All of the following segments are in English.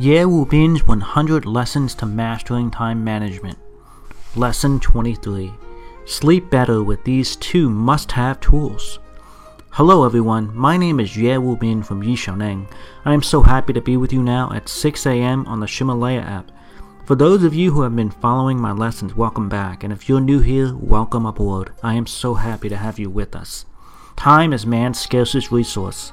Ye Wu Bin's 100 Lessons to Mastering Time Management. Lesson 23 Sleep better with these two must have tools. Hello everyone, my name is Ye Wu Bin from Yixiaoneng. I am so happy to be with you now at 6 a.m. on the Ximalaya app. For those of you who have been following my lessons, welcome back, and if you're new here, welcome aboard. I am so happy to have you with us. Time is man's scarcest resource.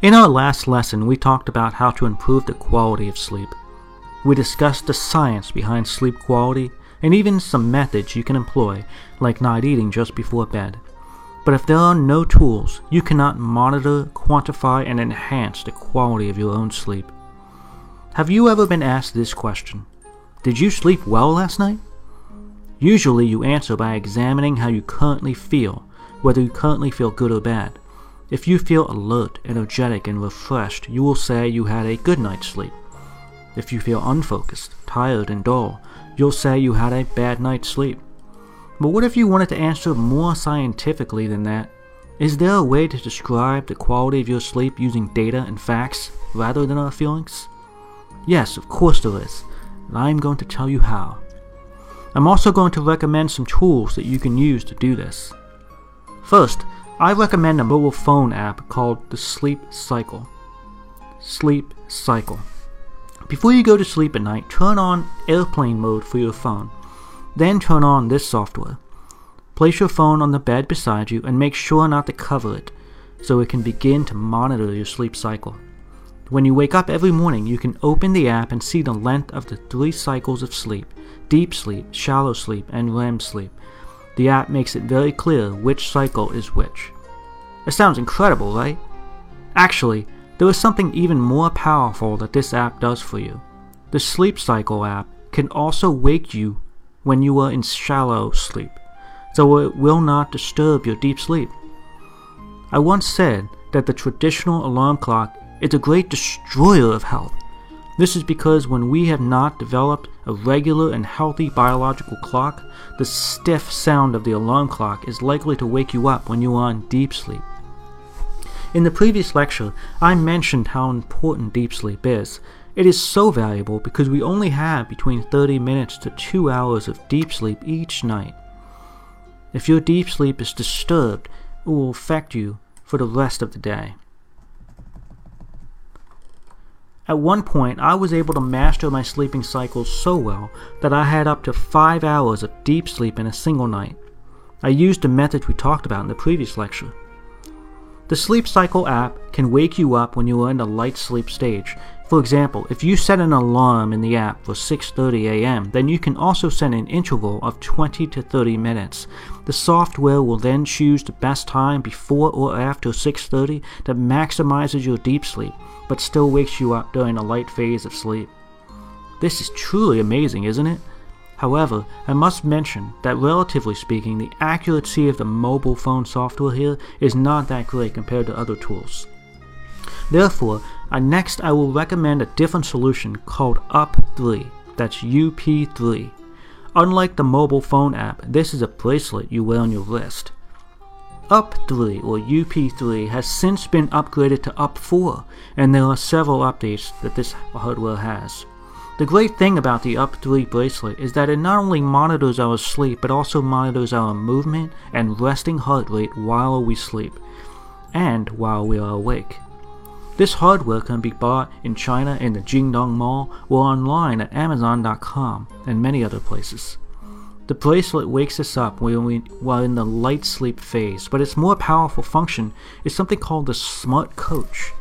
In our last lesson, we talked about how to improve the quality of sleep. We discussed the science behind sleep quality and even some methods you can employ, like not eating just before bed. But if there are no tools, you cannot monitor, quantify, and enhance the quality of your own sleep. Have you ever been asked this question? Did you sleep well last night? Usually you answer by examining how you currently feel, whether you currently feel good or bad. If you feel alert, energetic, and refreshed, you will say you had a good night's sleep. If you feel unfocused, tired, and dull, you'll say you had a bad night's sleep. But what if you wanted to answer more scientifically than that? Is there a way to describe the quality of your sleep using data and facts rather than our feelings? Yes, of course there is, and I'm going to tell you how. I'm also going to recommend some tools that you can use to do this. First, I recommend a mobile phone app called the Sleep Cycle. Sleep Cycle. Before you go to sleep at night, turn on airplane mode for your phone. Then turn on this software. Place your phone on the bed beside you and make sure not to cover it so it can begin to monitor your sleep cycle. When you wake up every morning, you can open the app and see the length of the three cycles of sleep deep sleep, shallow sleep, and REM sleep. The app makes it very clear which cycle is which. It sounds incredible, right? Actually, there is something even more powerful that this app does for you. The Sleep Cycle app can also wake you when you are in shallow sleep, so it will not disturb your deep sleep. I once said that the traditional alarm clock is a great destroyer of health. This is because when we have not developed a regular and healthy biological clock, the stiff sound of the alarm clock is likely to wake you up when you are in deep sleep. In the previous lecture, I mentioned how important deep sleep is. It is so valuable because we only have between 30 minutes to 2 hours of deep sleep each night. If your deep sleep is disturbed, it will affect you for the rest of the day. At one point, I was able to master my sleeping cycles so well that I had up to 5 hours of deep sleep in a single night. I used the method we talked about in the previous lecture. The Sleep Cycle app can wake you up when you are in a light sleep stage. For example, if you set an alarm in the app for 6:30 a.m., then you can also set an interval of 20 to 30 minutes. The software will then choose the best time before or after 6:30 that maximizes your deep sleep but still wakes you up during a light phase of sleep. This is truly amazing, isn't it? However, I must mention that relatively speaking, the accuracy of the mobile phone software here is not that great compared to other tools. Therefore, next I will recommend a different solution called UP3, that's UP3. Unlike the mobile phone app, this is a bracelet you wear on your wrist. UP3 or UP3 has since been upgraded to UP4, and there are several updates that this hardware has. The great thing about the UP3 bracelet is that it not only monitors our sleep but also monitors our movement and resting heart rate while we sleep and while we are awake. This hardware can be bought in China in the Jingdong Mall or online at Amazon.com and many other places. The bracelet wakes us up when we while in the light sleep phase, but its more powerful function is something called the Smart Coach.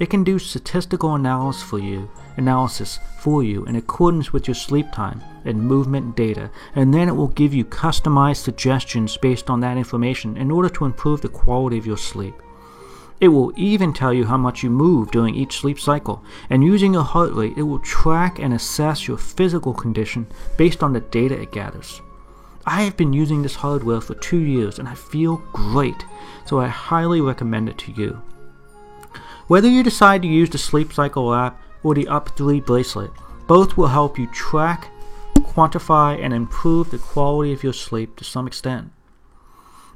It can do statistical analysis for you, analysis for you in accordance with your sleep time and movement data, and then it will give you customized suggestions based on that information in order to improve the quality of your sleep. It will even tell you how much you move during each sleep cycle, and using your heart rate, it will track and assess your physical condition based on the data it gathers. I have been using this hardware for two years and I feel great, so I highly recommend it to you. Whether you decide to use the Sleep Cycle app or the Up 3 bracelet, both will help you track, quantify, and improve the quality of your sleep to some extent.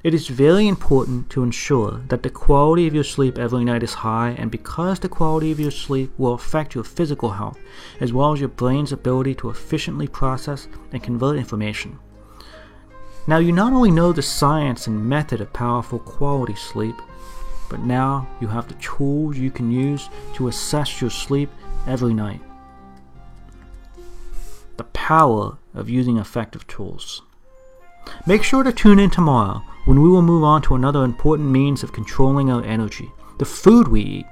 It is very important to ensure that the quality of your sleep every night is high, and because the quality of your sleep will affect your physical health, as well as your brain's ability to efficiently process and convert information. Now, you not only know the science and method of powerful quality sleep, but now you have the tools you can use to assess your sleep every night. The power of using effective tools. Make sure to tune in tomorrow when we will move on to another important means of controlling our energy the food we eat.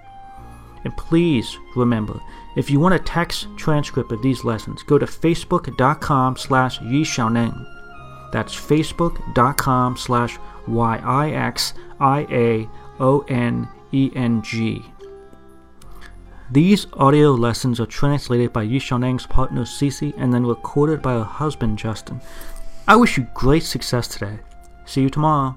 And please remember, if you want a text transcript of these lessons, go to facebook.com slash yixiaoneng. That's facebook.com slash Y-I-X-I-A-O-N-E-N-G. These audio lessons are translated by Yixiaoneng's partner Cece and then recorded by her husband Justin. I wish you great success today. See you tomorrow.